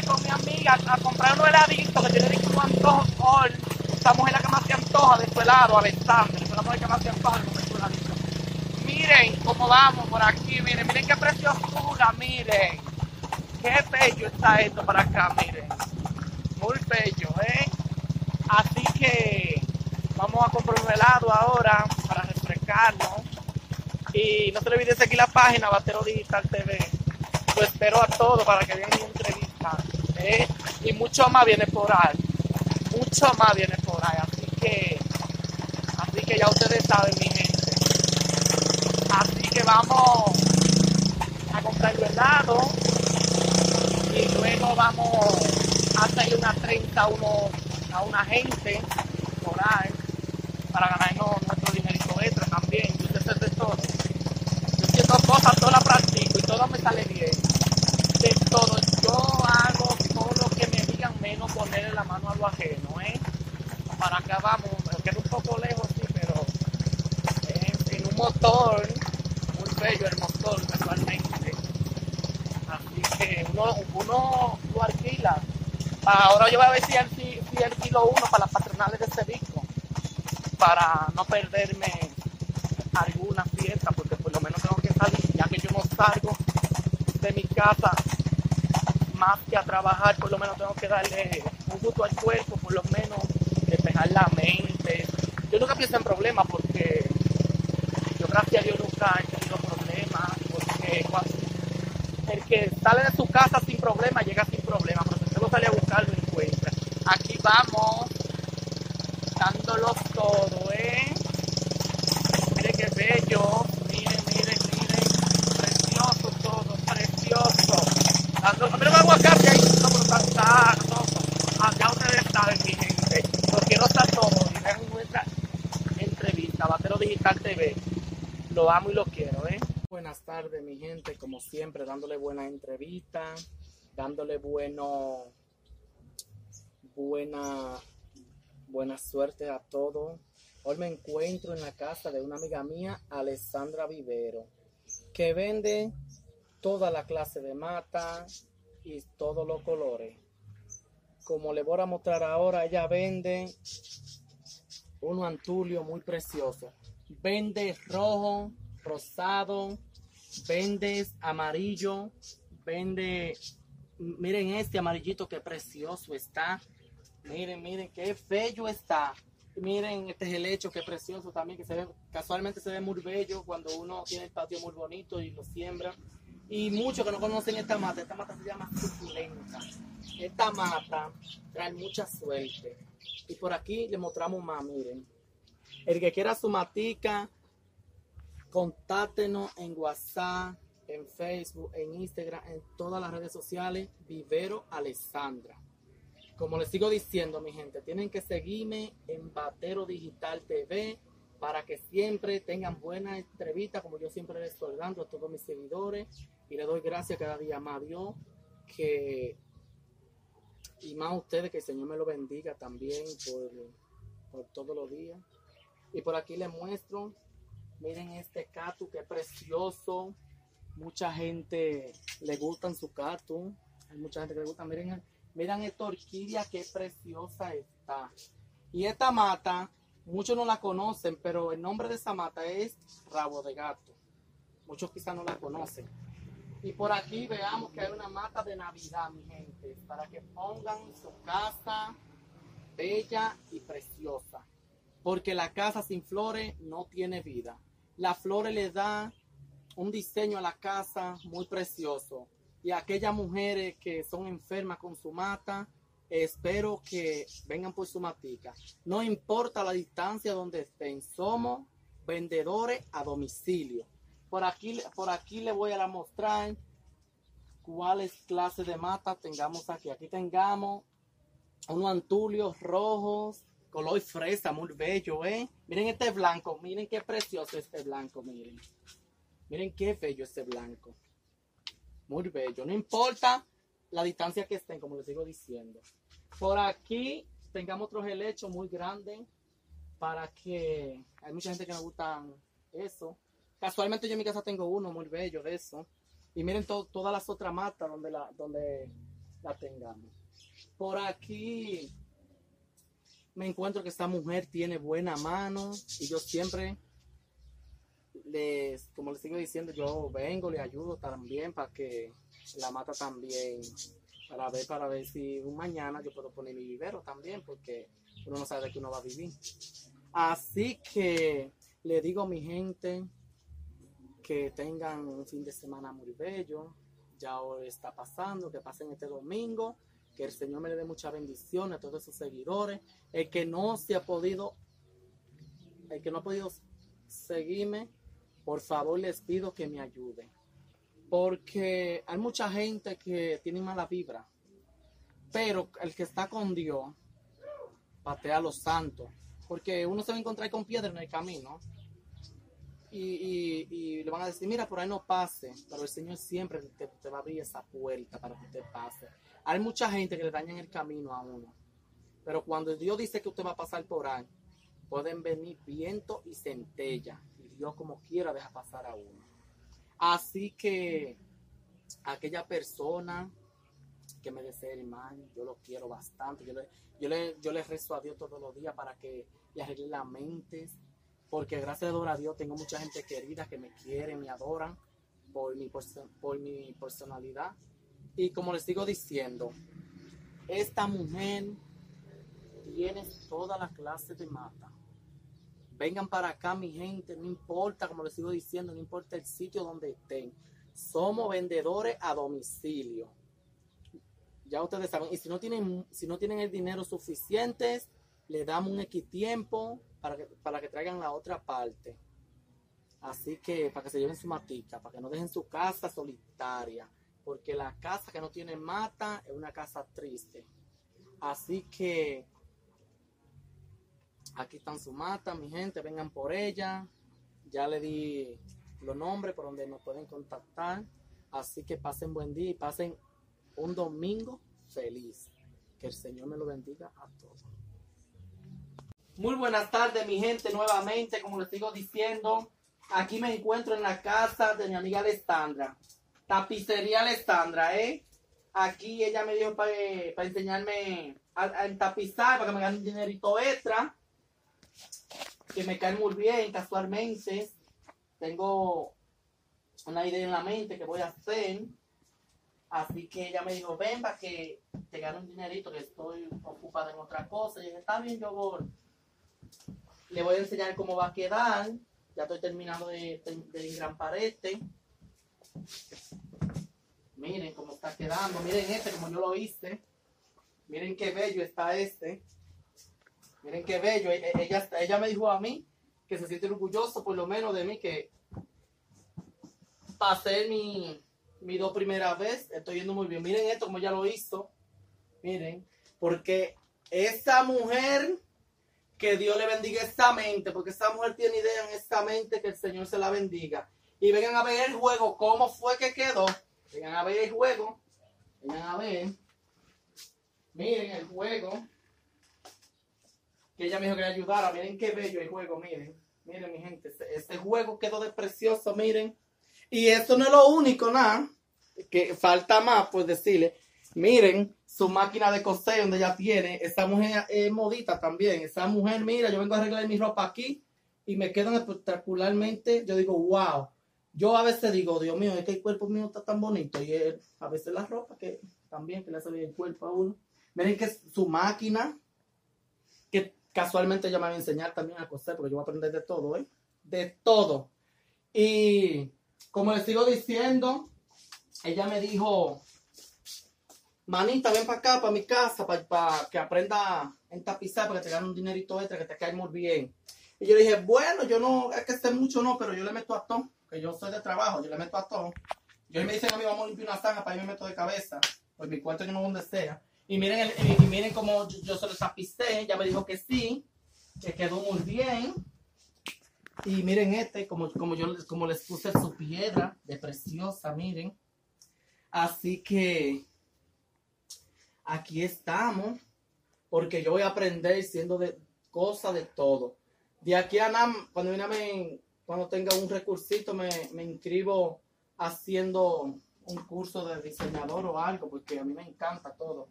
con mi amiga a comprar un heladito que tiene un antojo hoy. Estamos en la que más se antoja de su helado, Alexander. Es la mujer que más se antoja de su heladito. Miren cómo vamos por aquí, miren, miren qué preciosura, miren. Qué bello está esto para acá, miren. Muy bello, ¿eh? Así que vamos a comprar un helado ahora para refrescarnos. Y no se le olvide seguir la página Batero Digital TV. Lo espero a todos para que vean ¿eh? Y mucho más viene por ahí. Mucho más viene por ahí. Así que, así que ya ustedes saben, mi gente. Así que vamos a comprar el helado. Y luego vamos a hacerle una 30 a, uno, a una gente por ahí para ganarnos nuestro dinerito extra también. Yo sé de siento cosas, todas las practico y todo me sale bien. De todo. Yo hago todo lo que me digan menos ponerle la mano a lo ajeno, ¿eh? Para acá vamos, me queda un poco lejos, sí, pero eh, en un motor, muy bello el motor casualmente. Así que uno, uno lo alquila. Ahora yo voy a ver si, si, si alquilo uno para las patronales de Cevico para no perderme alguna fiesta, porque por lo menos tengo que salir, ya que yo no salgo de mi casa más que a trabajar, por lo menos tengo que darle un gusto al cuerpo, por lo menos despejar la mente. Yo nunca pienso en problemas porque yo gracias a Dios nunca he tenido problemas, porque el que sale de su casa sin problemas llega sin problemas, lo sale a buscar lo encuentra. Aquí vamos dándolos todo, ¿eh? Miren qué bello, miren, miren, miren, precioso todo, precioso. Dando, miren el aguacate ahí, no, pero está, está, no, acá ustedes saben, mi gente, lo quiero estar todo, y vean nuestra entrevista, Batero Digital TV, lo amo y lo quiero, ¿eh? Buenas tardes, mi gente, como siempre, dándole buena entrevista, dándole bueno, buena Buena suerte a todos. Hoy me encuentro en la casa de una amiga mía, Alessandra Vivero, que vende toda la clase de mata y todos los colores. Como le voy a mostrar ahora, ella vende un antulio muy precioso. Vende rojo, rosado, vende amarillo, vende, miren este amarillito que precioso está Miren, miren, qué bello está. Miren este gelecho, qué precioso también, que casualmente se ve muy bello cuando uno tiene el patio muy bonito y lo siembra. Y muchos que no conocen esta mata, esta mata se llama suculenta. Esta mata trae mucha suerte. Y por aquí le mostramos más, miren. El que quiera su matica, contáctenos en WhatsApp, en Facebook, en Instagram, en todas las redes sociales, Vivero Alessandra como les sigo diciendo, mi gente, tienen que seguirme en Batero Digital TV para que siempre tengan buena entrevista, como yo siempre les estoy dando a todos mis seguidores. Y le doy gracias cada día más a Dios que y más a ustedes que el Señor me lo bendiga también por, por todos los días. Y por aquí les muestro, miren este cactus que precioso. Mucha gente le gustan su cactus. Hay mucha gente que le gusta. Miren Miren esta orquídea qué preciosa está. Y esta mata, muchos no la conocen, pero el nombre de esa mata es rabo de gato. Muchos quizás no la conocen. Y por aquí veamos que hay una mata de Navidad, mi gente, para que pongan su casa bella y preciosa. Porque la casa sin flores no tiene vida. Las flores le dan un diseño a la casa muy precioso y aquellas mujeres que son enfermas con su mata, espero que vengan por su matica. No importa la distancia donde estén, somos vendedores a domicilio. Por aquí, por aquí le voy a mostrar cuáles clases de mata tengamos aquí. Aquí tengamos unos antulios rojos, color fresa, muy bello, ¿eh? Miren este blanco, miren qué precioso este blanco, miren. Miren qué bello este blanco. Muy bello. No importa la distancia que estén, como les sigo diciendo. Por aquí tengamos otros helechos muy grandes para que hay mucha gente que me gusta eso. Casualmente yo en mi casa tengo uno muy bello de eso. Y miren todas las otras matas donde, la, donde la tengamos. Por aquí me encuentro que esta mujer tiene buena mano y yo siempre les, como les sigo diciendo, yo vengo, le ayudo también para que la mata también, para ver, para ver si un mañana yo puedo poner mi vivero también, porque uno no sabe de qué uno va a vivir. Así que le digo a mi gente que tengan un fin de semana muy bello, ya hoy está pasando, que pasen este domingo, que el Señor me le dé mucha bendición a todos sus seguidores, el que no se ha podido, el que no ha podido seguirme, por favor les pido que me ayuden. Porque hay mucha gente que tiene mala vibra. Pero el que está con Dios, patea a los santos. Porque uno se va a encontrar con piedra en el camino. Y, le van a decir, mira, por ahí no pase. Pero el Señor siempre te, te va a abrir esa puerta para que usted pase. Hay mucha gente que le daña el camino a uno. Pero cuando Dios dice que usted va a pasar por ahí, pueden venir viento y centella. Dios como quiera deja pasar a uno. Así que aquella persona que me desea el mal, yo lo quiero bastante. Yo le, yo le, yo le rezo a Dios todos los días para que le arregle la mente. Porque gracias a Dios tengo mucha gente querida que me quiere, me adoran por mi, por mi personalidad. Y como les sigo diciendo, esta mujer tiene toda la clase de mata Vengan para acá, mi gente, no importa, como les sigo diciendo, no importa el sitio donde estén. Somos vendedores a domicilio. Ya ustedes saben, y si no tienen, si no tienen el dinero suficiente, le damos un X tiempo para que, para que traigan la otra parte. Así que para que se lleven su matica, para que no dejen su casa solitaria. Porque la casa que no tiene mata es una casa triste. Así que Aquí están su mata, mi gente, vengan por ella. Ya le di los nombres por donde nos pueden contactar. Así que pasen buen día y pasen un domingo feliz. Que el Señor me lo bendiga a todos. Muy buenas tardes, mi gente, nuevamente, como les sigo diciendo, aquí me encuentro en la casa de mi amiga Alessandra. Tapicería Alessandra, ¿eh? Aquí ella me dio para enseñarme a, a, tapizar, para que me gane un dinerito extra que me cae muy bien casualmente. Tengo una idea en la mente que voy a hacer. Así que ella me dijo, ven para que te gane un dinerito, que estoy ocupada en otra cosa. Y dije, está bien, yo voy. Le voy a enseñar cómo va a quedar. Ya estoy terminando de, de, gran parete. Miren cómo está quedando. Miren este, como yo lo hice. Miren qué bello está este. Miren qué bello. E, e, ella, ella me dijo a mí que se siente orgulloso por lo menos de mí que pasé mi, mi dos primera vez. Estoy yendo muy bien. Miren esto como ya lo hizo. Miren. Porque esa mujer, que Dios le bendiga esta mente, porque esa mujer tiene idea en esta mente que el Señor se la bendiga. Y vengan a ver el juego, cómo fue que quedó. Vengan a ver el juego. Vengan a ver. Miren el juego ella me dijo que le ayudara. Miren qué bello el juego, miren. Miren, mi gente, este, este, juego quedó de precioso, miren. Y esto no es lo único, nada. Que falta más, pues decirle. Miren su máquina de coser donde ella tiene. Esa mujer es modita también. Esa mujer, mira, yo vengo a arreglar mi ropa aquí y me quedan espectacularmente. Yo digo, wow. Yo a veces digo, Dios mío, es que el cuerpo mío está tan bonito. Y a veces la ropa que también que le hace bien el cuerpo a uno. Miren que su máquina, que casualmente ella me va a enseñar también a coser, porque yo voy a aprender de todo, ¿eh? De todo. Y como les sigo diciendo, ella me dijo, manita, ven para acá, para mi casa, para, que aprenda en tapizar, para que te gane un dinerito extra, que te caiga muy bien. Y yo dije, bueno, yo no, es que sé mucho, no, pero yo le meto a todo, que yo soy de trabajo, yo le meto a todo. Yo me dicen a mí, vamos a limpiar una zanja, para yo me meto de cabeza, pues mi cuarto yo no donde sea. Y miren, y miren cómo yo, se lo tapicé. Ya me dijo que sí, que quedó muy bien. Y miren este, como, como yo como les puse su piedra de preciosa, miren. Así que aquí estamos, porque yo voy a aprender siendo de cosas de todo. De aquí a nada, cuando, cuando tenga un recursito, me, me inscribo haciendo un curso de diseñador o algo, porque a mí me encanta todo.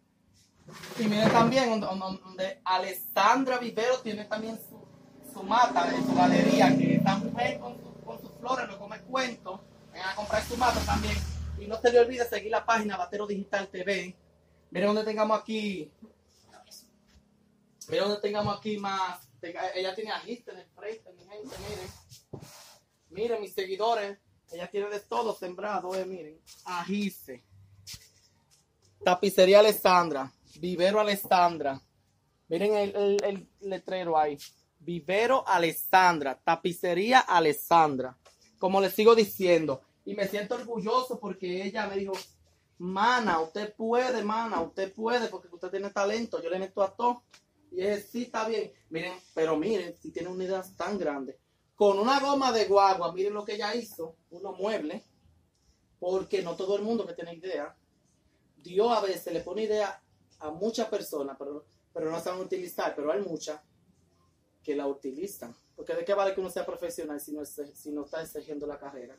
Y miren también donde, Alessandra Vivero tiene también su, mata de su galería, que esta mujer con, su- con sus flores, lo come cuento, vengan a comprar su mata también. Y no se le olvide seguir la página Batero Digital TV. Miren donde tengamos aquí, miren donde tengamos aquí más, ella tiene agiste en el frente, mi gente, miren. Miren mis seguidores, ella tiene de todo sembrado, eh, miren, agiste. Tapicería Alessandra, Vivero Alessandra. Miren el, letrero ahí. Vivero Alessandra, Tapicería Alessandra. Como les sigo diciendo, y me siento orgulloso porque ella me dijo, mana, usted puede, mana, usted puede porque usted tiene talento, yo le meto a todo. Y es sí, está bien. Miren, pero miren, si tiene una idea tan grande. Con una goma de guagua, miren lo que ella hizo, unos muebles, porque no todo el mundo que tiene idea. Dios a veces le pone idea a muchas personas, pero, pero no saben utilizar, pero hay muchas que la utilizan. Porque de qué vale que uno sea profesional si no, si no está exigiendo la carrera.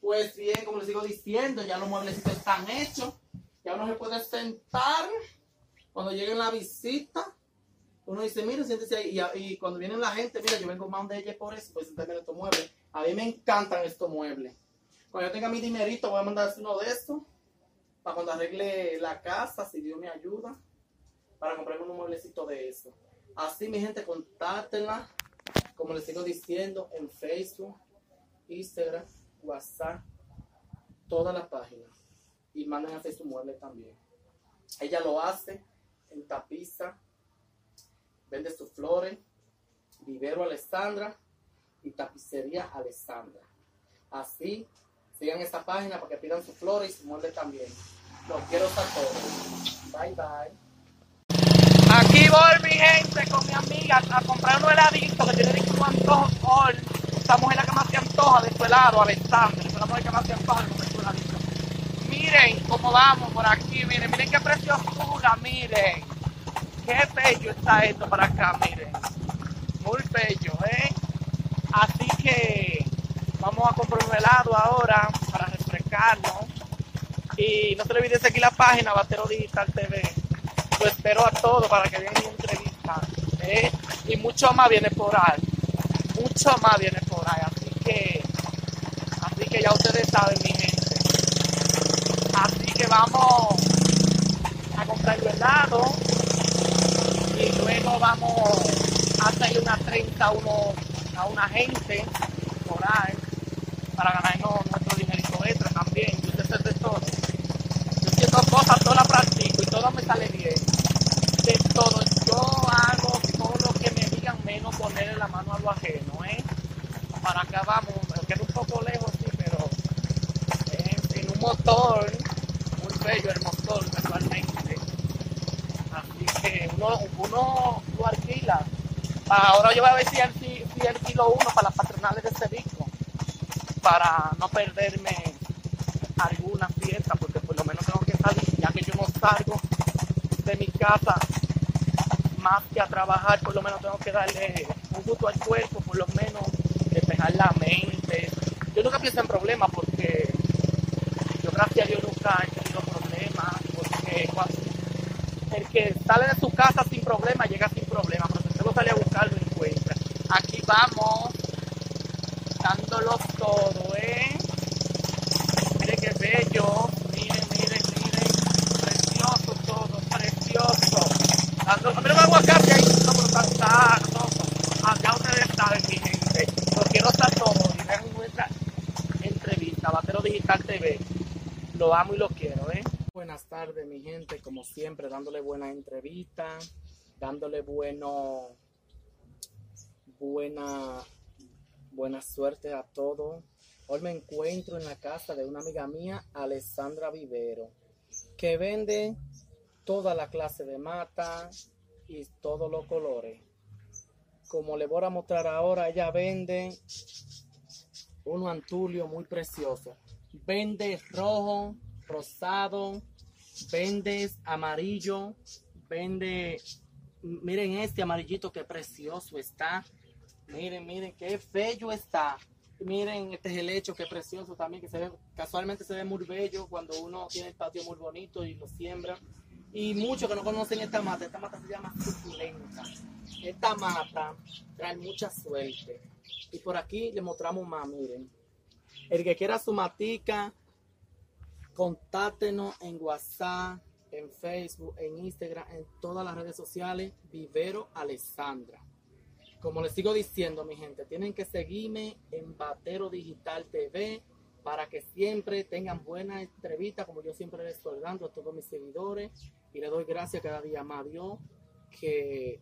Pues bien, como les sigo diciendo, ya los mueblecitos están hechos. Ya uno se puede sentar cuando lleguen la visita. Uno dice, mire, siéntese ahí. Y, y cuando viene la gente, mira, yo vengo más de ella por eso, pues sentarme en estos muebles. A mí me encantan estos muebles. Cuando yo tenga mi dinerito, voy a mandar uno de estos. Para cuando arregle la casa, si Dios me ayuda. Para comprarme un mueblecito de eso. Así, mi gente, contáctenla. Como les sigo diciendo, en Facebook, Instagram, WhatsApp, todas las páginas. Y manden a hacer su mueble también. Ella lo hace en tapiza, vende sus flores, vivero Alessandra y tapicería Alessandra. Así, sigan esta página para que pidan sus flores y su mueble también. Los quiero a. Bye bye. Aquí voy, mi gente, con mi amiga a comprar un heladito que tiene un antojo hoy. Esta mujer la que más se antoja de su helado, Alexander. Es la mujer que más se antoja de su heladito. Miren cómo vamos por aquí, miren, miren qué preciosura, miren. Qué bello está esto para acá, miren. Muy bello, ¿eh? Así que vamos a comprar un helado ahora para refrescarnos. Y no se le olvide seguir la página Batero Digital TV. Lo espero a todos para que vean mi entrevista. ¿eh? Y mucho más viene por ahí. Mucho más viene por ahí. Así que, así que ya ustedes saben, mi gente. Así que vamos a comprar el helado. Y luego vamos a hacerle una 30 a, uno, a una gente por ahí. Para ganarnos nuestro dinerito extra también. Yo sé hacer de todo. Yo haciendo cosas, todas las practico y todo me sale bien. De todo, yo hago todo lo que me digan menos ponerle la mano a lo ajeno, ¿eh? Para acá vamos, me queda un poco lejos, sí, pero eh, en un motor, muy bello el motor casualmente. Así que uno, uno lo alquila. Ahora yo voy a ver si, alqui- si alquilo uno para las patronales de Cevico, para no perderme alguna fiesta, porque por lo menos tengo que salir, ya que yo no salgo de mi casa más que a trabajar, por lo menos tengo que darle un gusto al cuerpo, por lo menos despejar la mente. Yo nunca pienso en problemas porque yo gracias a Dios nunca he tenido problemas, porque el que sale de su casa sin problemas llega sin problemas, sale a buscar lo encuentra. Aquí vamos, dándolos todo, ¿eh? Miren qué bello. Miren, miren, miren. Precioso todo, precioso. Mí no me aguacate ahí, no, pero está, está, no, Acá ustedes saben, mi gente. Lo quiero estar todo. Y vean nuestra entrevista, Batero Digital TV. Lo amo y lo quiero, ¿eh? Buenas tardes, mi gente, como siempre, dándole buena entrevista, dándole bueno, buena, buena suerte a todos. Hoy me encuentro en la casa de una amiga mía, Alessandra Vivero, que vende toda la clase de mata y todos los colores. Como le voy a mostrar ahora, ella vende uno antulio muy precioso. Vende rojo, rosado, vende amarillo, vende, miren este amarillito que precioso está. Miren, miren qué bello está. Miren, este es el hecho, que precioso también, que se ve, casualmente se ve muy bello cuando uno tiene el patio muy bonito y lo siembra. Y muchos que no conocen esta mata, esta mata se llama suculenta. Esta mata trae mucha suerte. Y por aquí le mostramos más, miren. El que quiera su matica, contáctenos en WhatsApp, en Facebook, en Instagram, en todas las redes sociales, Vivero Alessandra. Como les sigo diciendo, mi gente, tienen que seguirme en Batero Digital TV para que siempre tengan buena entrevista, como yo siempre les estoy dando a todos mis seguidores. Y le doy gracias cada día más a Dios que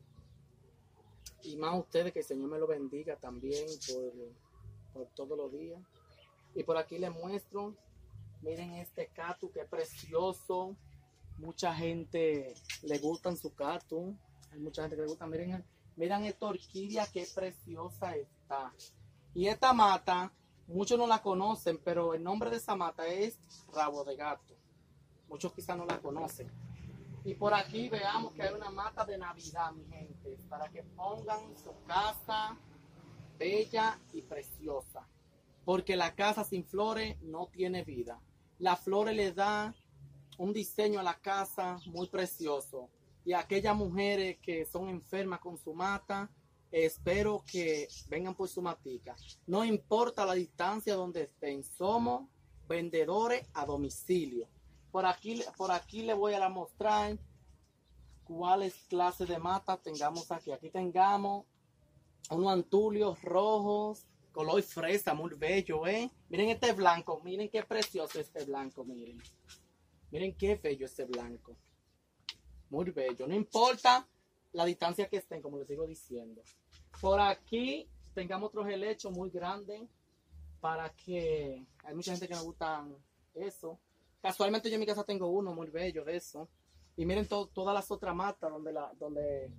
y más a ustedes que el Señor me lo bendiga también por, por todos los días. Y por aquí les muestro, miren este cactus que es precioso. Mucha gente le gustan su cactus. Hay mucha gente que le gusta. Miren, miren esta orquídea que preciosa está. Y esta mata, muchos no la conocen, pero el nombre de esa mata es rabo de gato. Muchos quizás no la conocen. Y por aquí veamos que hay una mata de Navidad, mi gente, para que pongan su casa bella y preciosa. Porque la casa sin flores no tiene vida. Las flores le dan un diseño a la casa muy precioso. Y aquellas mujeres que son enfermas con su mata, espero que vengan por su matica. No importa la distancia donde estén, somos vendedores a domicilio. Por aquí, por aquí le voy a mostrar cuáles clases de mata tengamos aquí. Aquí tengamos unos antulios rojos, color fresa, muy bello, ¿eh? Miren este blanco, miren qué precioso este blanco, miren. Miren qué bello este blanco. Muy bello, no importa la distancia que estén, como les sigo diciendo. Por aquí tengamos otros helechos muy grandes para que hay mucha gente que no gusta eso. Casualmente yo en mi casa tengo uno muy bello de eso. Y miren to- todas las otras matas donde la, donde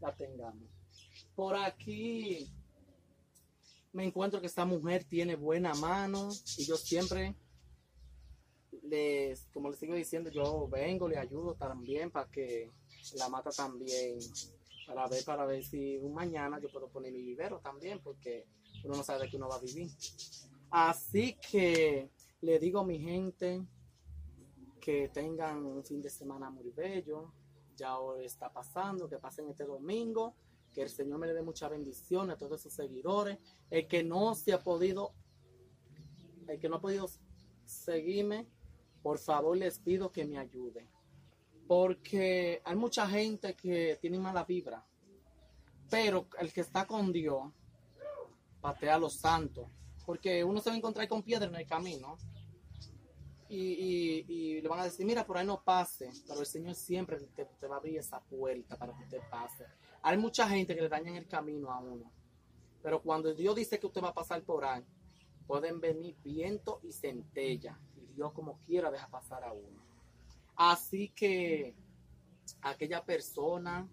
la tengamos. Por aquí me encuentro que esta mujer tiene buena mano y yo siempre les, como les sigo diciendo, yo vengo, le ayudo también para que la mata también, para ver, para ver si un mañana yo puedo poner mi vivero también, porque uno no sabe de qué uno va a vivir. Así que le digo a mi gente que tengan un fin de semana muy bello. Ya hoy está pasando, que pasen este domingo, que el Señor me le dé mucha bendición a todos sus seguidores. El que no se ha podido, el que no ha podido seguirme, por favor les pido que me ayude. Porque hay mucha gente que tiene mala vibra. Pero el que está con Dios, patea a los santos. Porque uno se va a encontrar con piedra en el camino y, le van a decir, mira, por ahí no pase, pero el Señor siempre te, te va a abrir esa puerta para que usted pase. Hay mucha gente que le dañan el camino a uno, pero cuando Dios dice que usted va a pasar por ahí, pueden venir viento y centella, Dios como quiera deja pasar a uno. Así que aquella persona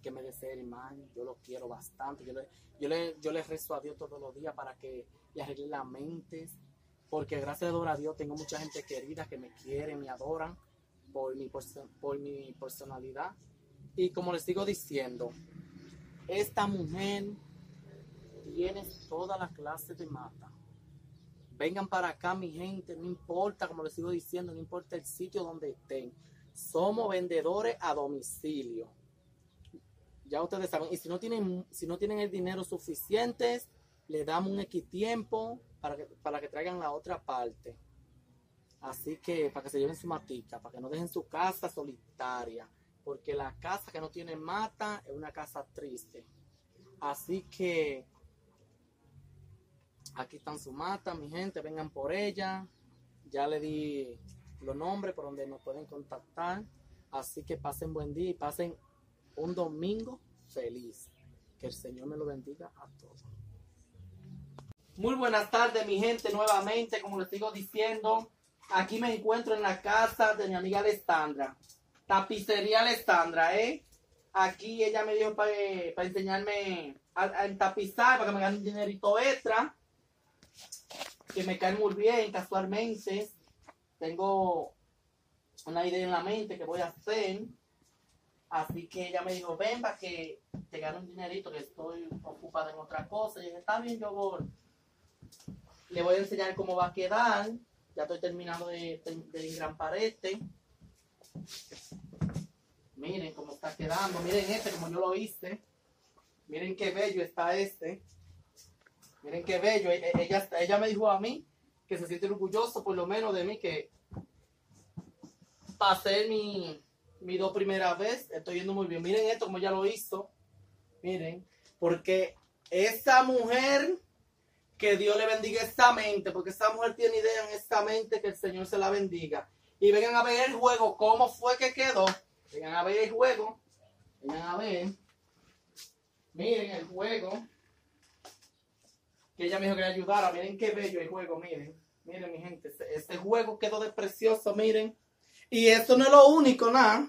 que me desea mal, yo lo quiero bastante, yo le, yo le, yo rezo a Dios todos los días para que le arregle la mente, porque gracias a Dios tengo mucha gente querida que me quiere, me adoran por mi, perso- por mi personalidad. Y como les sigo diciendo, esta mujer tiene toda la clase de mata. Vengan para acá, mi gente, no importa, como les sigo diciendo, no importa el sitio donde estén. Somos vendedores a domicilio. Ya ustedes saben, y si no tienen, si no tienen el dinero suficiente, le damos un X tiempo para que, para que traigan la otra parte. Así que para que se lleven su matica, para que no dejen su casa solitaria, porque la casa que no tiene mata es una casa triste. Así que aquí están su mata, mi gente, vengan por ella. Ya le di los nombres por donde nos pueden contactar. Así que pasen buen día y pasen un domingo feliz. Que el Señor me lo bendiga a todos. Muy buenas tardes, mi gente, nuevamente, como les sigo diciendo, aquí me encuentro en la casa de mi amiga Alessandra, tapicería Alessandra, ¿eh? Aquí ella me dio para enseñarme a, a tapizar, para que me gane un dinerito extra, que me cae muy bien casualmente. Tengo una idea en la mente que voy a hacer, así que ella me dijo, ven para que te gane un dinerito, que estoy ocupada en otra cosa, y dije, está bien, yo voy. le voy a enseñar cómo va a quedar. Ya estoy terminando de, de, de engrampar este. Miren cómo está quedando. Miren este como yo lo hice. Miren qué bello está este. Miren qué bello. E- e- Ella, ella me dijo a mí que se siente orgulloso por lo menos de mí que pasé mi, mi dos primera vez. Estoy yendo muy bien. Miren esto como ya lo hizo. Miren. Porque esa mujer, que Dios le bendiga esta mente. Porque esa mujer tiene idea en esta mente que el Señor se la bendiga. Y vengan a ver el juego. ¿Cómo fue que quedó? Vengan a ver el juego. Vengan a ver. Miren el juego. Que ella me dijo que le ayudara. Miren qué bello el juego, miren. Miren, mi gente. Este, este juego quedó de precioso, miren. Y esto no es lo único, nada.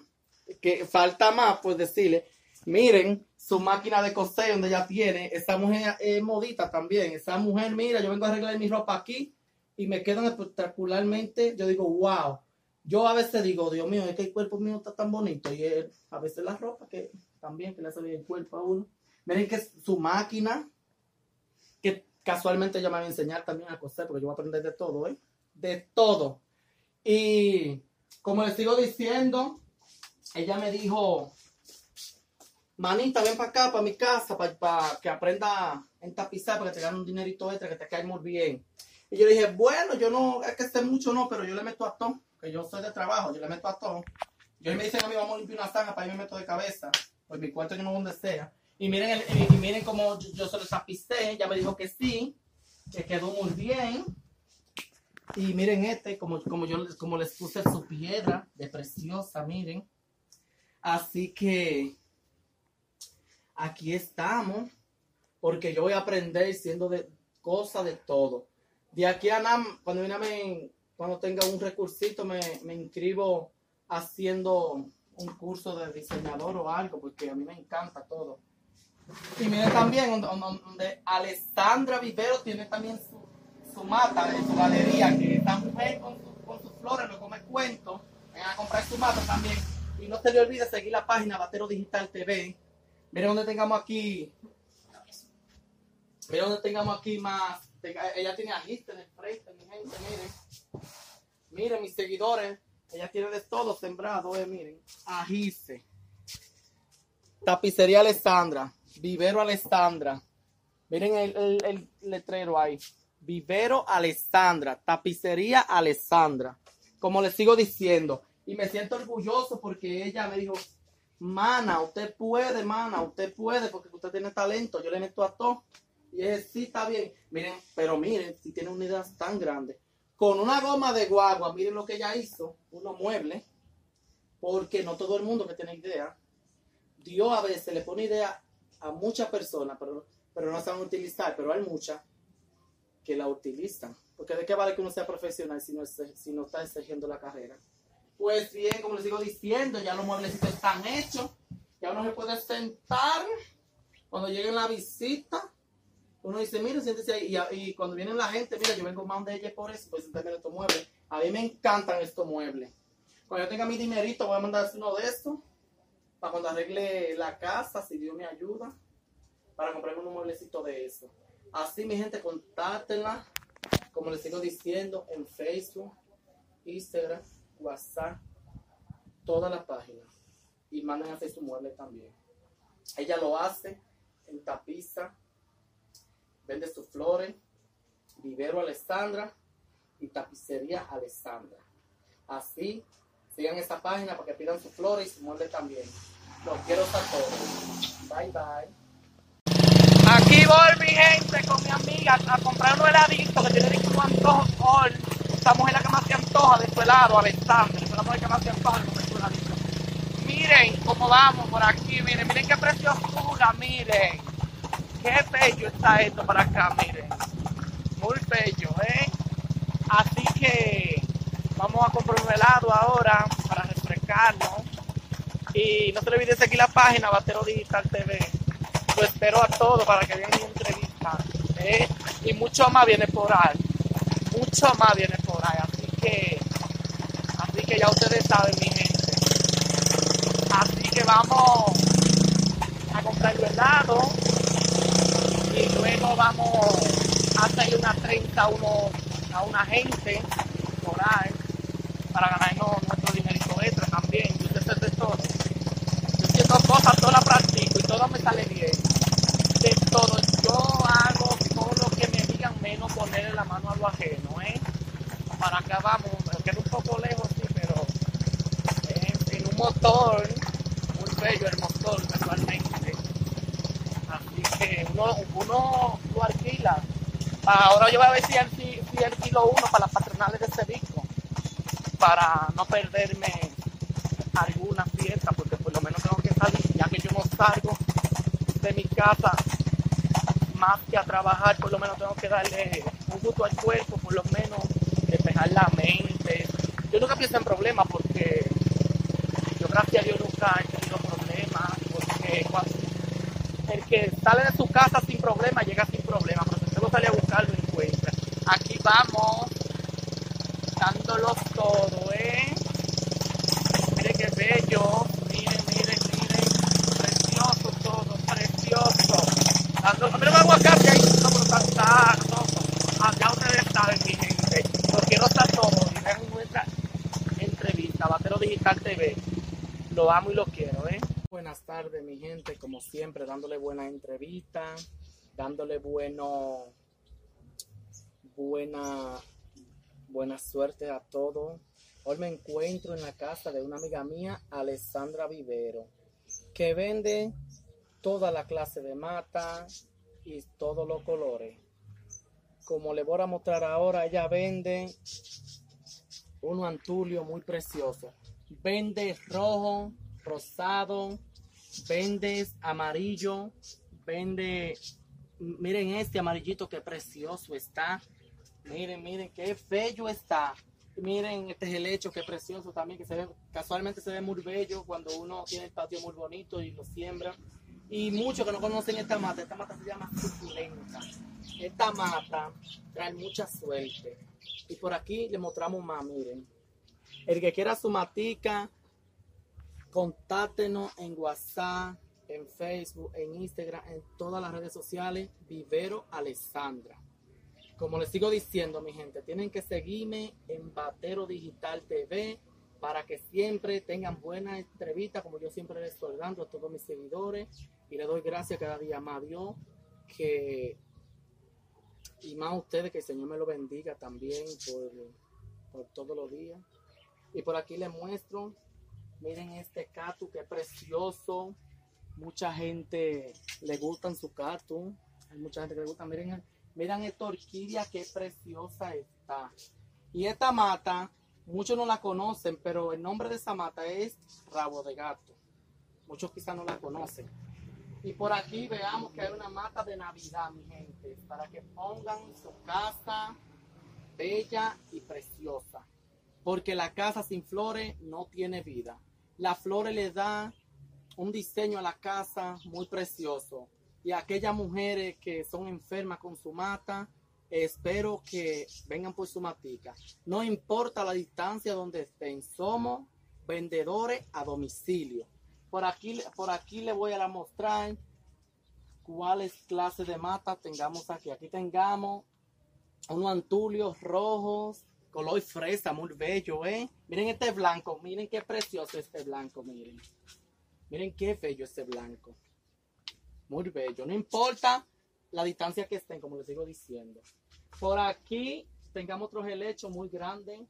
Que falta más, pues decirle. Miren su máquina de coser donde ella tiene. Esa mujer es modita también. Esa mujer, mira, yo vengo a arreglar mi ropa aquí y me quedan espectacularmente. Yo digo, wow. Yo a veces digo, Dios mío, es que el cuerpo mío está tan bonito. Y él, a veces la ropa que también que le hace bien el cuerpo a uno. Miren que su máquina, que casualmente ella me va a enseñar también a coser, porque yo voy a aprender de todo, ¿eh? De todo. Y como les sigo diciendo, ella me dijo, manita, ven para acá, para mi casa, para, que aprenda en tapizar, para que te gane un dinerito extra, que te cae muy bien. Y yo dije, bueno, yo no, es que sé mucho, no, pero yo le meto a todo, que yo soy de trabajo, yo le meto a todo. Yo me dicen a mí, vamos a limpiar una zanja, para mí me meto de cabeza, pues mi cuarto yo no donde sea. Y miren, el- y, miren cómo yo, se lo tapicé, ella me dijo que sí, que quedó muy bien. Y miren este, como, como yo como les puse su piedra de preciosa, miren. Así que aquí estamos, porque yo voy a aprender siendo de cosas de todo. De aquí a nada, cuando, cuando tenga un recursito, me, me inscribo haciendo un curso de diseñador o algo, porque a mí me encanta todo. Y miren también donde, Alessandra Vivero tiene también su, mata de su galería, que esta mujer con, su- con sus flores, lo come cuento, vayan a comprar su mata también. Y no se le olvide seguir la página Batero Digital TV. Miren donde tengamos aquí, miren donde tengamos aquí más, ella tiene agiste en el frente, mi gente, miren. Miren mis seguidores, ella tiene de todo sembrado, eh, miren, agiste. Tapicería Alessandra, Vivero Alessandra. Miren el, letrero ahí. Vivero Alessandra, Tapicería Alessandra. Como les sigo diciendo. Y me siento orgulloso porque ella me dijo, mana, usted puede, mana, usted puede porque usted tiene talento. Yo le meto a todo. Y es sí, está bien. Miren, pero miren, si tiene una idea tan grande. Con una goma de guagua, miren lo que ella hizo, unos muebles. Porque no todo el mundo que tiene idea. Dios a veces le pone idea a muchas personas, pero, pero no saben utilizar, pero hay muchas que la utilizan. Porque de qué vale que uno sea profesional si no, si no está exigiendo la carrera. Pues bien, como les sigo diciendo, ya los mueblecitos están hechos. Ya uno se puede sentar cuando lleguen la visita. Uno dice, mira, siéntese ahí. Y, cuando viene la gente, mira, yo vengo más de ella por eso, pues en estos muebles. A mí me encantan estos muebles. Cuando yo tenga mi dinerito, voy a mandar uno de estos para cuando arregle la casa, si Dios me ayuda, para comprarme un mueblecito de eso. Así, mi gente, contáctenla, como les sigo diciendo, en Facebook, Instagram, WhatsApp, todas las páginas. Y manden a hacer su mueble también. Ella lo hace en tapiza, vende sus flores, vivero Alessandra y tapicería Alessandra. Así, sigan esta página para que pidan sus flores y su mueble también. Los quiero a todos. Bye bye. Aquí voy, mi gente, con mi amiga a comprar un heladito que tiene un antojo hoy. Esta mujer la que más se antoja de su helado, Alexander. Esa es la mujer que más se antoja de su heladito. Miren cómo vamos por aquí, miren, miren qué preciosura, miren. Qué bello está esto para acá, miren. Muy bello, ¿eh? Así que vamos a comprar un helado ahora para refrescarnos. Y no se le olvide seguir la página Batero Digital TV. Lo espero a todos para que vean mi entrevista. ¿eh? Y mucho más viene por ahí. Mucho más viene por ahí. Así que, así que ya ustedes saben, mi gente. Así que vamos a comprar el helado. Y luego vamos hacerle una 30 a, uno, a una gente por ahí para ganarnos nuestro dinerito extra también. Yo sé hacer de todo. Yo siento cosas, todas las practico y todo me sale bien. De todo, yo hago todo lo que me digan menos ponerle la mano a lo ajeno, ¿eh? Para acá vamos, me quedo un poco lejos, sí, pero eh, en un motor, muy bello el motor casualmente. Así que uno, uno lo alquila. Ahora yo voy a ver si, si, si alquilo uno para las patronales de disco, para no perderme alguna fiesta, porque por lo menos tengo que salir, ya que yo no salgo de mi casa más que a trabajar, por lo menos tengo que darle un gusto al cuerpo, por lo menos despejar la mente. Yo nunca pienso en problemas porque yo gracias a Dios nunca he tenido problemas, porque el que sale de su casa sin problema llega sin problema, sale a buscar lo encuentra. Aquí vamos, dándolos todo, ¿eh? Miren qué bello, miren, miren, miren, precioso todo, precioso. Mí no me aguacate ahí, está, no, acá ustedes saben, mi gente, porque no está todo, y vean nuestra entrevista, Batero Digital TV, lo amo y lo quiero, ¿eh? Buenas tardes, mi gente, como siempre, dándole buena entrevista, dándole bueno, buena, buena suerte a todos. Hoy me encuentro en la casa de una amiga mía, Alessandra Vivero, que vende toda la clase de mata y todos los colores. Como le voy a mostrar ahora, ella vende uno antulio muy precioso. Vende rojo, rosado, vende amarillo, vende, miren este amarillito que precioso está. Miren, miren qué bello está. Miren este gelecho que precioso también, que se ve, casualmente se ve muy bello cuando uno tiene el patio muy bonito y lo siembra. Y muchos que no conocen esta mata, esta mata se llama suculenta. Esta mata trae mucha suerte. Y por aquí le mostramos más, miren. El que quiera su matica, contáctenos en WhatsApp, en Facebook, en Instagram, en todas las redes sociales, Vivero Alessandra. Como les sigo diciendo, mi gente, tienen que seguirme en Batero Digital TV para que siempre tengan buenas entrevistas, como yo siempre les estoy dando a todos mis seguidores. Y le doy gracias cada día más a Dios que y más a ustedes que el Señor me lo bendiga también por, todos los días. Y por aquí les muestro, miren este cactus que precioso. Mucha gente le gustan su cactus. Hay mucha gente que le gusta. Miren, miren esta orquídea que preciosa está. Y esta mata, muchos no la conocen, pero el nombre de esa mata es rabo de gato. Muchos quizás no la conocen. Y por aquí veamos que hay una mata de Navidad, mi gente, para que pongan su casa bella y preciosa. Porque la casa sin flores no tiene vida. Las flores le dan un diseño a la casa muy precioso. Y aquellas mujeres que son enfermas con su mata, espero que vengan por su matica. No importa la distancia donde estén, somos vendedores a domicilio. Por aquí, por aquí le voy a mostrar cuáles clases de mata tengamos aquí. Aquí tengamos unos antulios rojos, color fresa, muy bello, ¿eh? Miren este blanco, miren qué precioso este blanco, miren. Miren qué bello este blanco. Muy bello, no importa la distancia que estén, como les sigo diciendo. Por aquí tengamos otros helechos muy grandes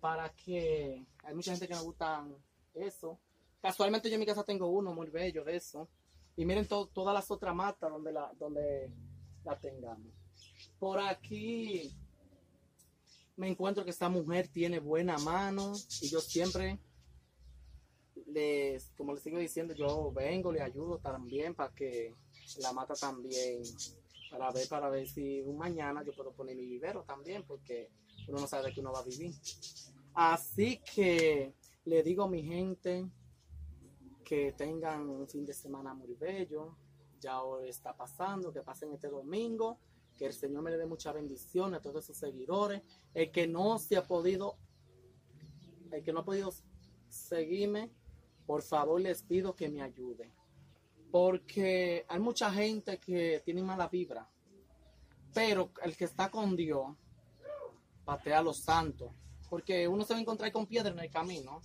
para que hay mucha gente que no gusta eso. Casualmente yo en mi casa tengo uno muy bello de eso. Y miren to todas las otras matas donde la, donde la tengamos. Por aquí me encuentro que esta mujer tiene buena mano y yo siempre les, como les sigo diciendo, yo vengo, le ayudo también para que la mata también, para ver, para ver si un mañana yo puedo poner mi vivero también, porque uno no sabe de qué uno va a vivir. Así que le digo a mi gente que tengan un fin de semana muy bello. Ya hoy está pasando, que pasen este domingo, que el Señor me le dé mucha bendición a todos sus seguidores. El que no se ha podido, el que no ha podido seguirme, por favor les pido que me ayude. Porque hay mucha gente que tiene mala vibra. Pero el que está con Dios patea a los santos. Porque uno se va a encontrar con piedra en el camino.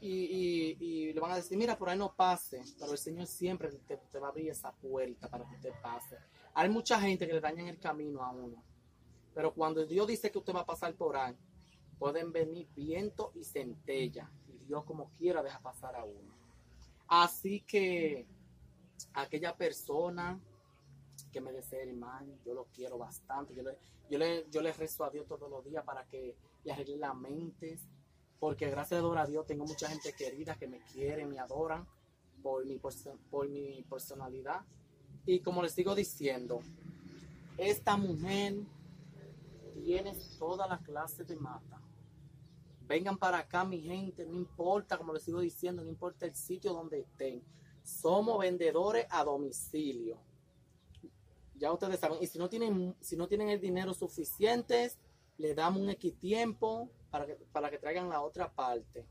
Y, le van a decir, mira, por ahí no pase. Pero el Señor siempre te, va a abrir esa puerta para que usted pase. Hay mucha gente que le daña el camino a uno. Pero cuando Dios dice que usted va a pasar por ahí, pueden venir viento y centella. Dios como quiera deja pasar a uno. Así que aquella persona que me desea mal, yo lo quiero bastante. Yo le, yo le, yo le rezo a Dios todos los días para que le arregle la mente. Porque gracias a Dios tengo mucha gente querida que me quiere, me adoran por mi, perso- por mi personalidad. Y como les sigo diciendo, esta mujer tiene toda la clase de mata. Vengan para acá, mi gente, no importa, como les sigo diciendo, no importa el sitio donde estén. Somos vendedores a domicilio. Ya ustedes saben, y si no tienen, si no tienen el dinero suficiente, le damos un equitiempo para que, para que traigan la otra parte.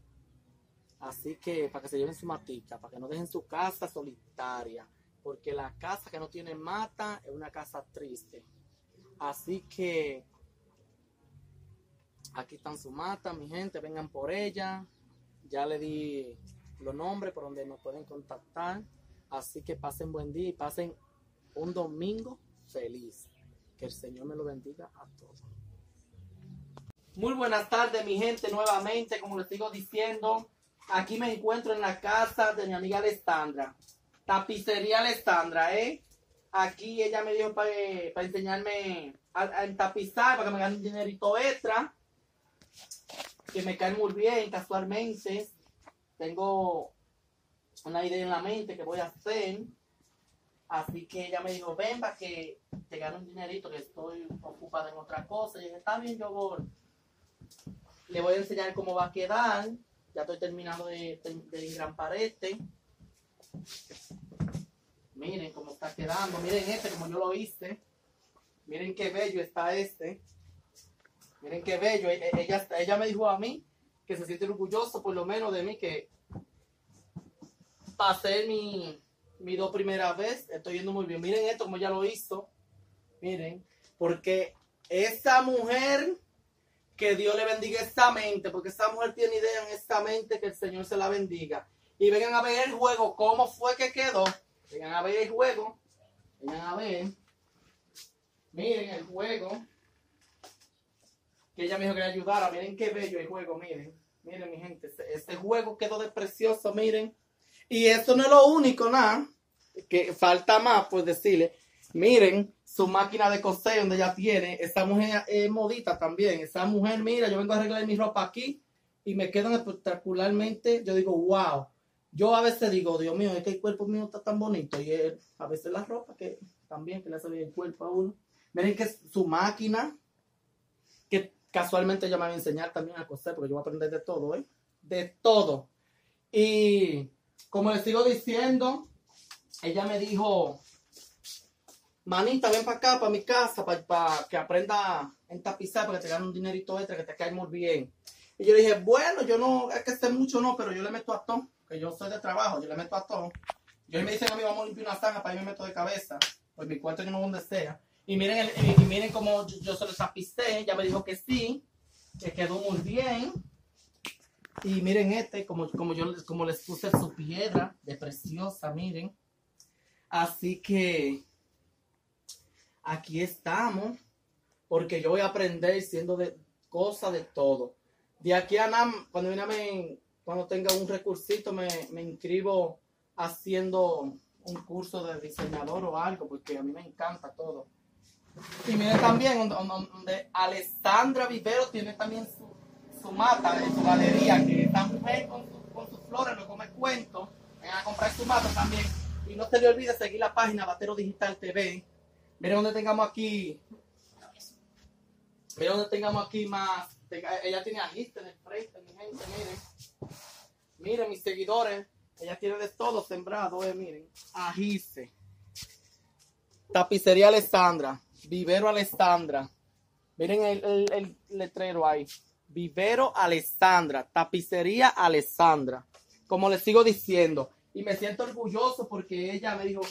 Así que para que se lleven su matica, para que no dejen su casa solitaria, porque la casa que no tiene mata es una casa triste. Así que aquí están su mata, mi gente, vengan por ella. Ya le di los nombres por donde nos pueden contactar. Así que pasen buen día y pasen un domingo feliz. Que el Señor me lo bendiga a todos. Muy buenas tardes, mi gente, nuevamente, como les sigo diciendo, aquí me encuentro en la casa de mi amiga Alessandra. Tapicería Alessandra, ¿eh? Aquí ella me dijo para enseñarme a, a entapizar, para que me gane un dinerito extra, que me cae muy bien casualmente. Tengo una idea en la mente que voy a hacer. Así que ella me dijo, ven para que te gane un dinerito, que estoy ocupada en otra cosa. Y dije, está bien, yo voy. Le voy a enseñar cómo va a quedar. Ya estoy terminando de, de, de engrampar este. Miren cómo está quedando. Miren este como yo lo hice. Miren qué bello está este. Miren qué bello. E- e- Ella, ella me dijo a mí que se siente orgulloso por lo menos de mí que pasé mi, mi dos primera vez. Estoy yendo muy bien. Miren esto como ya lo hizo. Miren. Porque esa mujer que Dios le bendiga esta mente, porque esa mujer tiene idea en esta mente que el Señor se la bendiga. Y vengan a ver el juego, cómo fue que quedó. Vengan a ver el juego. Vengan a ver. Miren el juego. Ella me dijo que ayudara. Miren qué bello el juego, miren. Miren, mi gente. Este, este juego quedó de precioso, miren. Y esto no es lo único, nada. Que falta más, pues decirle. Miren su máquina de coser donde ella tiene. Esa mujer es modita también. Esa mujer, mira, yo vengo a arreglar mi ropa aquí y me quedan espectacularmente. Yo digo, wow. Yo a veces digo, Dios mío, es que el cuerpo mío está tan bonito. Y él, a veces la ropa que también que le hace bien el cuerpo a uno. Miren que su máquina, casualmente ella me va a enseñar también a coser, porque yo voy a aprender de todo, ¿eh? De todo. Y como les sigo diciendo, ella me dijo, manita, ven para acá, para mi casa, para, que aprenda a entapizar, para que te gane un dinerito extra, que te cae muy bien. Y yo dije, bueno, yo no, es que sé mucho, no, pero yo le meto a todo, que yo soy de trabajo, yo le meto a todo. Yo me dicen a mí, vamos a limpiar una zanja, para mí me meto de cabeza, pues mi cuarto yo no donde sea. Y miren, el- y, miren cómo yo, se lo tapicé, ella me dijo que sí, que quedó muy bien. Y miren este, como, como yo como les puse su piedra de preciosa, miren. Así que aquí estamos, porque yo voy a aprender siendo de cosas de todo. De aquí a nada, cuando, cuando tenga un recursito, me, me inscribo haciendo un curso de diseñador o algo, porque a mí me encanta todo. Y miren también donde, Alessandra Vivero tiene también su, mata de su galería, que esta mujer con, su- con sus flores, lo come cuento, vengan a comprar su mata también. Y no se le olvide seguir la página Batero Digital TV. Miren donde tengamos aquí, miren donde tengamos aquí más, ella tiene agiste en el frente, mi gente, miren. Miren mis seguidores, ella tiene de todo sembrado, eh, miren, agiste. Tapicería Alessandra, Vivero Alessandra. Miren el, letrero ahí. Vivero Alessandra, Tapicería Alessandra. Como les sigo diciendo, y me siento orgulloso porque ella me dijo,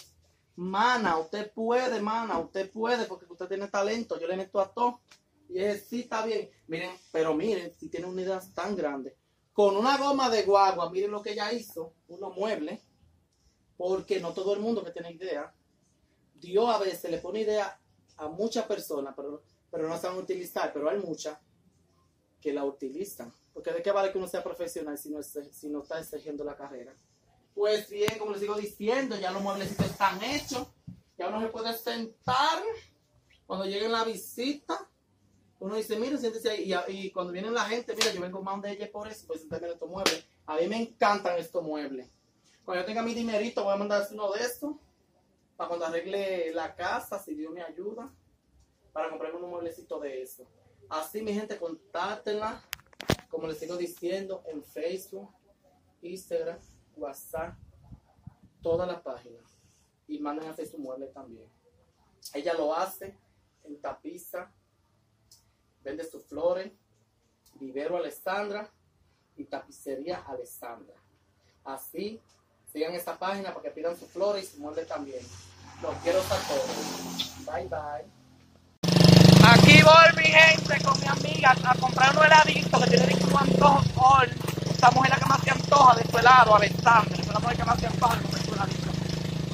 Mana, usted puede, mana, usted puede, porque usted tiene talento. Yo le meto a todo. Y es, sí, está bien. Miren, pero miren, si tiene una idea tan grande. Con una goma de guagua, miren lo que ella hizo, unos muebles, porque no todo el mundo que tiene idea. Dios a veces le pone idea a muchas personas, pero, pero no saben utilizar, pero hay muchas que la utilizan. Porque de qué vale que uno sea profesional si no, si no está exigiendo la carrera. Pues bien, como les sigo diciendo, ya los mueblecitos están hechos. Ya uno se puede sentar cuando lleguen la visita. Uno dice, mire, siéntese ahí. Y, cuando viene la gente, mira, yo vengo más de ella por eso, pues en estos muebles. A mí me encantan estos muebles. Cuando yo tenga mi dinerito, voy a mandar uno de estos. Para cuando arregle la casa, si Dios me ayuda. Para comprarme un mueblecito de eso. Así, mi gente, contáctenla. Como les sigo diciendo, en Facebook, Instagram, WhatsApp, todas las páginas. Y manden a hacer su mueble también. Ella lo hace en tapiza, vende sus flores, vivero Alessandra y tapicería Alessandra. Así, sigan esta página para que pidan sus flores y su mueble también. Los quiero a todos. Bye bye. Aquí voy, mi gente, con mi amiga a comprar un heladito que tiene un antojo hoy. Esta mujer la que más se antoja de su helado, Alexander. Es la mujer que más se antoja de su heladito.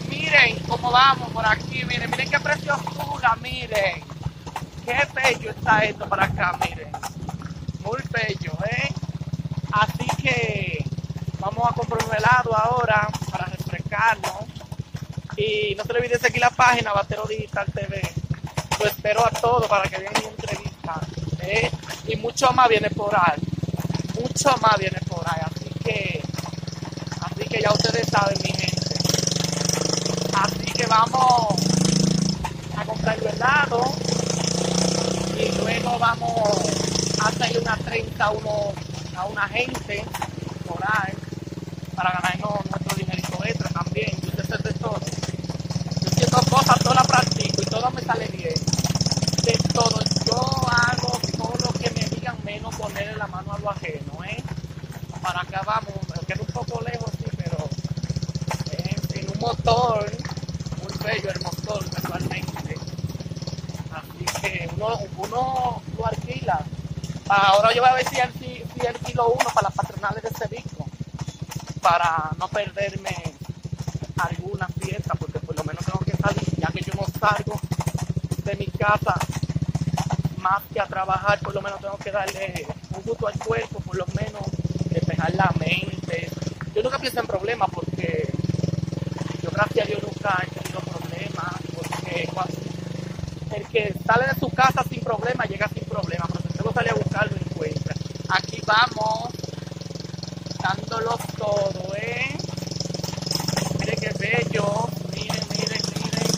Miren cómo vamos por aquí, miren, miren qué preciosura, miren. Qué bello está esto para acá, miren. Muy bello, ¿eh? Así que vamos a comprar un helado ahora para refrescarnos. Y no se le olvide seguir la página Batero Digital TV. Lo espero a todos para que vean mi entrevista. ¿eh? Y mucho más viene por ahí. Mucho más viene por ahí. Así que, así que ya ustedes saben, mi gente. Así que vamos a comprar el helado. Y luego vamos a hacerle una 30 a, uno, a una gente por ahí para ganarnos nuestro dinerito extra también. Y ustedes de todo. Yo haciendo cosas, todas las practico y todo me sale bien. De todo, yo hago todo lo que me digan menos ponerle la mano a lo ajeno, ¿eh? Para acá vamos, me quedo un poco lejos, sí, pero eh, en un motor, muy bello el motor casualmente. Así que uno, uno lo alquila. Ahora yo voy a ver si, alqui- si alquilo uno para las patronales de Cevico, para no perderme alguna fiesta, porque por lo menos tengo que salir, ya que yo no salgo de mi casa más que a trabajar, por lo menos tengo que darle un gusto al cuerpo, por lo menos despejar la mente. Yo nunca pienso en problemas porque yo gracias a Dios nunca he tenido problemas, porque el que sale de su casa sin problemas llega sin problemas, pero si luego sale a buscarlo encuentra. Aquí vamos, dándolos todo, ¿eh? Miren qué bello. Miren, miren, miren.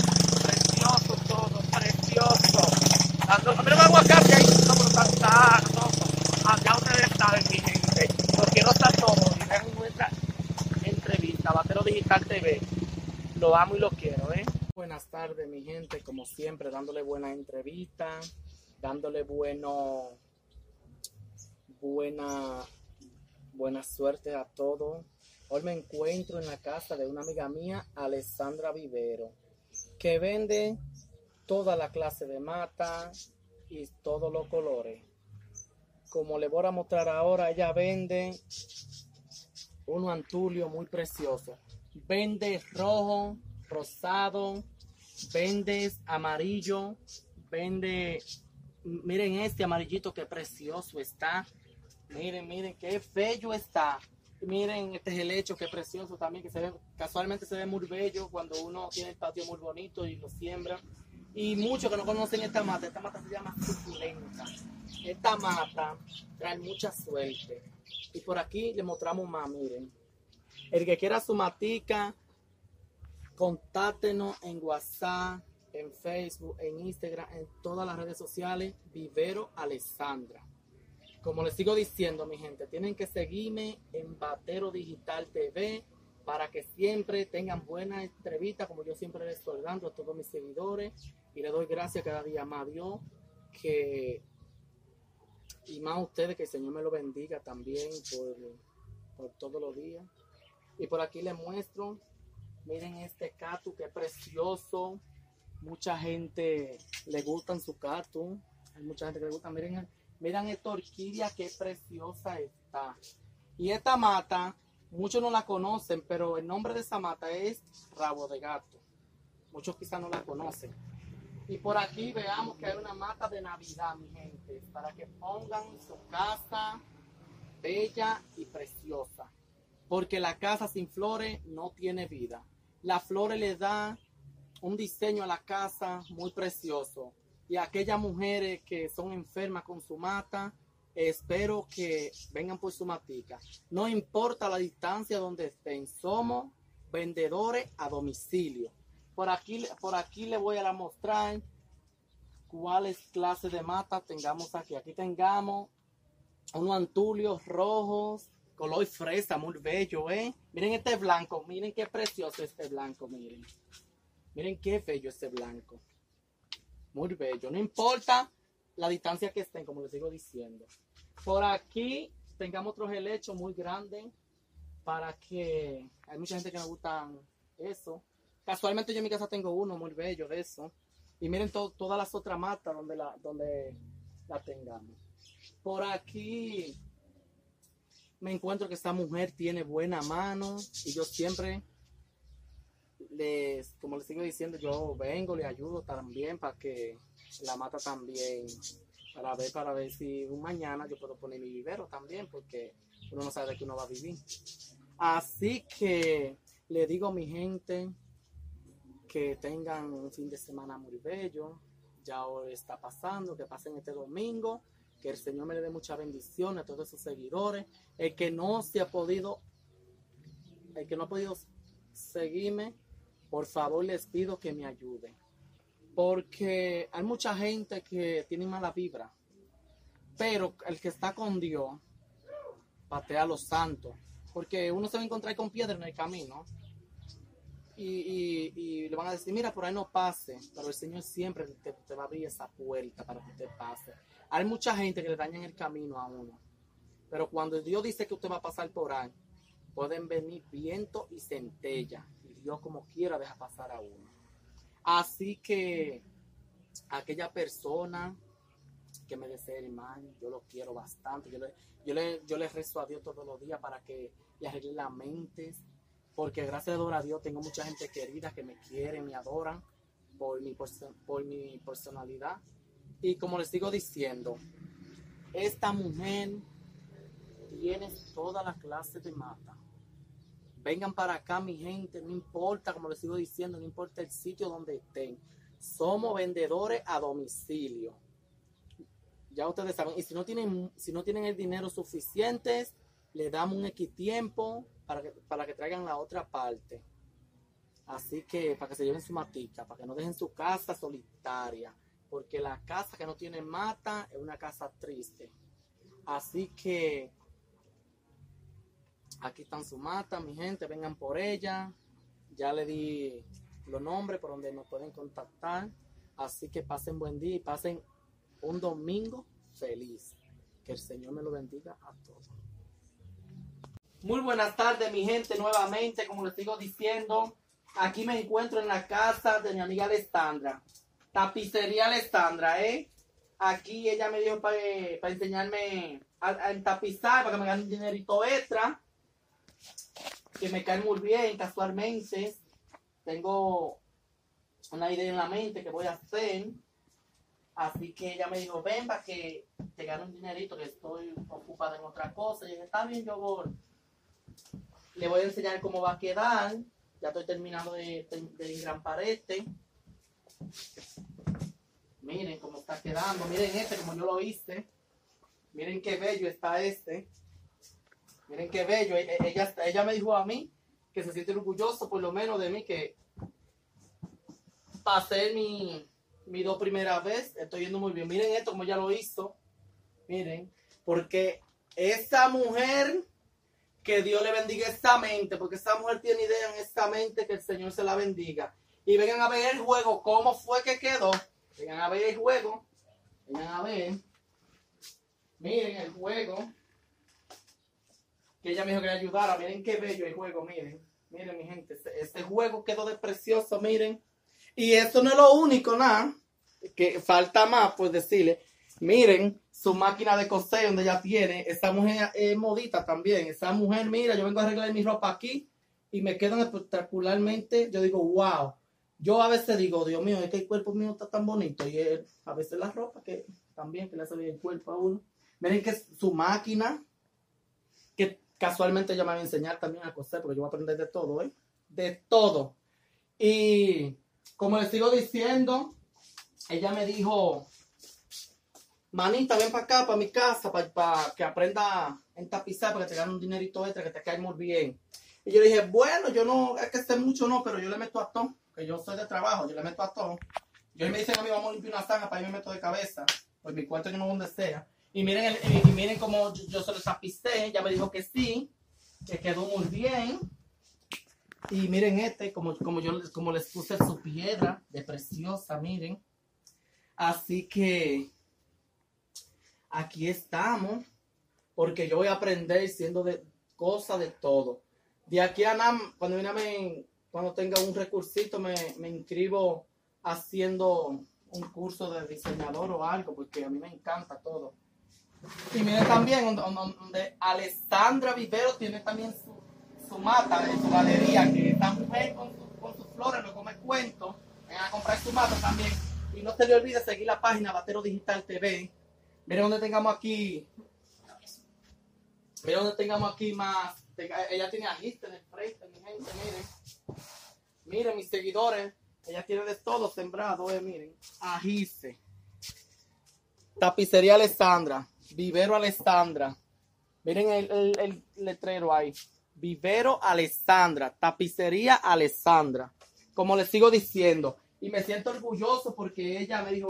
Precioso todo, precioso. A mí no me aguacate ahí, no, está, está, no, Acá ustedes saben, mi gente. Lo quiero estar todo. Y nuestra entrevista, Batero Digital TV. Lo amo y lo quiero, ¿eh? Buenas tardes, mi gente, como siempre, dándole buena entrevista, dándole bueno, buena, buena suerte a todos. Hoy me encuentro en la casa de una amiga mía, Alessandra Vivero, que vende toda la clase de mata y todos los colores. Como le voy a mostrar ahora, ella vende uno antulio muy precioso. Vende rojo, rosado, vende amarillo, vende, miren este amarillito que precioso está. Miren, miren qué bello está. Miren este helecho que precioso también, que se casualmente se ve muy bello cuando uno tiene el patio muy bonito y lo siembra. Y muchos que no conocen esta mata, esta mata se llama suculenta. Esta mata trae mucha suerte. Y por aquí le mostramos más, miren. El que quiera su matica, contáctenos en WhatsApp, en Facebook, en Instagram, en todas las redes sociales, Vivero Alessandra. Como les sigo diciendo, mi gente, tienen que seguirme en Batero Digital TV para que siempre tengan buenas entrevistas, como yo siempre les estoy dando a todos mis seguidores. Y le doy gracias cada día más a Dios que y más a ustedes que el Señor me lo bendiga también por, por todos los días. Y por aquí les muestro Miren este cactus, qué precioso. Mucha gente le gustan su cactus. Hay mucha gente que le gusta. Miren, miren esta orquídea, qué preciosa está. Y esta mata, muchos no la conocen, pero el nombre de esa mata es rabo de gato. Muchos quizás no la conocen. Y por aquí veamos que hay una mata de Navidad, mi gente, para que pongan su casa bella y preciosa. Porque la casa sin flores no tiene vida. Las flores le dan un diseño a la casa muy precioso. Y aquellas mujeres que son enfermas con su mata, espero que vengan por su matica. No importa la distancia donde estén, somos vendedores a domicilio. Por aquí, por aquí le voy a mostrar cuáles clases de mata tengamos aquí. Aquí tengamos unos antulios rojos, color fresa, muy bello, ¿eh? Miren este blanco, miren qué precioso este blanco, miren. Miren qué bello este blanco. Muy bello, no importa la distancia que estén, como les sigo diciendo. Por aquí tengamos otros helechos muy grandes para que hay mucha gente que me gusta eso. Casualmente yo en mi casa tengo uno muy bello de eso. Y miren todas las otras matas donde la, donde la tengamos. Por aquí me encuentro que esta mujer tiene buena mano y yo siempre les, como les sigo diciendo, yo vengo, le ayudo también para que la mata también, para ver, para ver si un mañana yo puedo poner mi vivero también, porque uno no sabe de qué uno va a vivir. Así que le digo a mi gente, que tengan un fin de semana muy bello. Ya hoy está pasando, que pasen este domingo, que el Señor me le dé mucha bendición a todos sus seguidores. El que no se ha podido, el que no ha podido seguirme, por favor les pido que me ayude. Porque hay mucha gente que tiene mala vibra. Pero el que está con Dios, patea a los santos. Porque uno se va a encontrar con piedra en el camino y, le van a decir, mira, por ahí no pase, pero el Señor siempre te, va a abrir esa puerta para que usted pase. Hay mucha gente que le daña el camino a uno, pero cuando Dios dice que usted va a pasar por ahí, pueden venir viento y centella, y Dios como quiera deja pasar a uno. Así que aquella persona que me desea mal, yo lo quiero bastante, yo le, yo le, yo le rezo a Dios todos los días para que le arregle la mente, porque gracias a Dios tengo mucha gente querida que me quiere, me adoran por mi, por mi personalidad. Y como les sigo diciendo, esta mujer tiene toda la clase de mata. Vengan para acá, mi gente, no importa, como les sigo diciendo, no importa el sitio donde estén. Somos vendedores a domicilio. Ya ustedes saben, y si no tienen, si no tienen el dinero suficiente, le damos un X tiempo para que, para que traigan la otra parte. Así que para que se lleven su matica, para que no dejen su casa solitaria, porque la casa que no tiene mata es una casa triste. Así que aquí están su mata, mi gente, vengan por ella. Ya le di los nombres por donde nos pueden contactar. Así que pasen buen día y pasen un domingo feliz. Que el Señor me lo bendiga a todos. Muy buenas tardes, mi gente, nuevamente, como les sigo diciendo, aquí me encuentro en la casa de mi amiga Alessandra, tapicería Alessandra, ¿eh? Aquí ella me dio para enseñarme a, tapizar, para que me gane un dinerito extra, que me cae muy bien casualmente. Tengo una idea en la mente que voy a hacer. Así que ella me dijo, ven para que te gane un dinerito, que estoy ocupada en otra cosa. Y está bien, yo voy. Le voy a enseñar cómo va a quedar. Ya estoy terminando de, de, engrampar este. Miren cómo está quedando. Miren este como yo lo hice. Miren qué bello está este. Miren qué bello. E, e, ella, ella me dijo a mí que se siente orgulloso por lo menos de mí que pasé mi, mi dos primera vez. Estoy yendo muy bien. Miren esto como ya lo hizo. Miren. Porque esta mujer que Dios le bendiga esta mente, porque esta mujer tiene idea en esta mente, que el Señor se la bendiga. Y vengan a ver el juego, cómo fue que quedó. Vengan a ver el juego. Vengan a ver. Miren el juego. Que ella me dijo que le ayudara. Miren qué bello el juego, miren. Miren, mi gente, este, este juego quedó de precioso, miren. Y esto no es lo único, nada. Que falta más, pues decirle. Miren, su máquina de coser donde ella tiene. Esta mujer es modita también. Esa mujer, mira, yo vengo a arreglar mi ropa aquí y me quedan espectacularmente. Yo digo, wow. Yo a veces digo, Dios mío, es que el cuerpo mío está tan bonito. Y él, a veces la ropa que también, que le hace bien el cuerpo a uno. Miren que su máquina, que casualmente ella me va a enseñar también a coser, porque yo voy a aprender de todo, ¿eh? De todo. Y como les sigo diciendo, ella me dijo, manita, ven para acá, para mi casa, para, que aprenda en tapizar, para que te gane un dinerito extra, que te caiga muy bien. Y yo dije, bueno, yo no, es que sé mucho, no, pero yo le meto a todo, que yo soy de trabajo, yo le meto a todo. Yo me dicen a mí, vamos a limpiar una zanja, para mí me meto de cabeza, pues mi cuarto yo no donde sea. Y miren, y miren cómo yo, yo se lo tapicé, ella me dijo que sí, que quedó muy bien. Y miren este, como, como yo como les puse su piedra de preciosa, miren. Así que aquí estamos, porque yo voy a aprender siendo de cosas de todo. De aquí a nada, cuando, tenga un recursito, me, me inscribo haciendo un curso de diseñador o algo, porque a mí me encanta todo. Y miren también donde, Alessandra Vivero tiene también su, su mata de su galería, que esta mujer con, con sus flores, lo me cuento, vengan a comprar su mata también. Y no se le olvide seguir la página Batero Digital TV. Miren donde tengamos aquí. Miren donde tengamos aquí más. Ella tiene agiste en el frente, mi gente, miren. Miren mis seguidores. Ella tiene de todo sembrado, eh, miren. Agiste. Tapicería Alessandra. Vivero Alessandra. Miren el, letrero ahí. Vivero Alessandra. Tapicería Alessandra. Como les sigo diciendo. Y me siento orgulloso porque ella me dijo,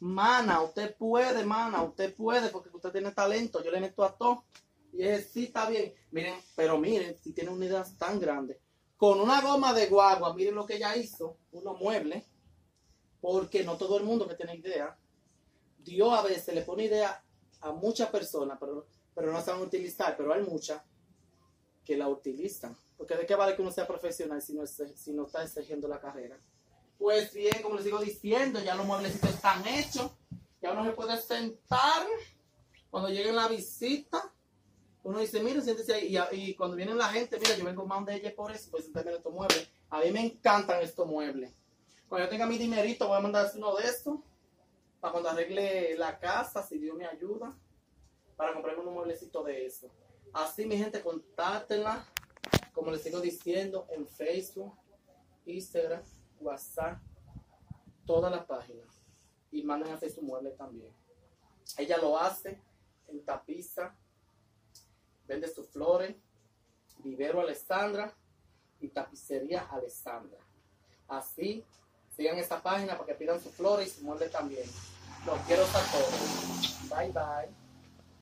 mana, usted puede, mana, usted puede porque usted tiene talento. Yo le meto a todo. Y es, sí, está bien. Miren, pero miren, si tiene una idea tan grande. Con una goma de guagua, miren lo que ella hizo. Unos muebles. Porque no todo el mundo que tiene idea. Dios a veces le pone idea a muchas personas, pero, pero no saben utilizar, pero hay muchas que la utilizan. Porque de qué vale que uno sea profesional si no, si no está exigiendo la carrera. Pues bien, como les sigo diciendo, ya los mueblecitos están hechos. Ya uno se puede sentar cuando llegue la visita. Uno dice, mira, siéntese ahí. Y, cuando viene la gente, mira, yo vengo más de ella por eso, pues en estos muebles. A mí me encantan estos muebles. Cuando yo tenga mi dinerito, voy a mandar uno de estos para cuando arregle la casa, si Dios me ayuda, para comprarme un mueblecito de eso. Así, mi gente, contáctenla, como les sigo diciendo, en Facebook, Instagram, WhatsApp, todas las páginas. Y manden a hacer su mueble también. Ella lo hace en tapiza, vende sus flores, vivero Alessandra y tapicería Alessandra. Así, sigan esta página para que pidan sus flores y su mueble también. Los quiero a todos. Bye bye.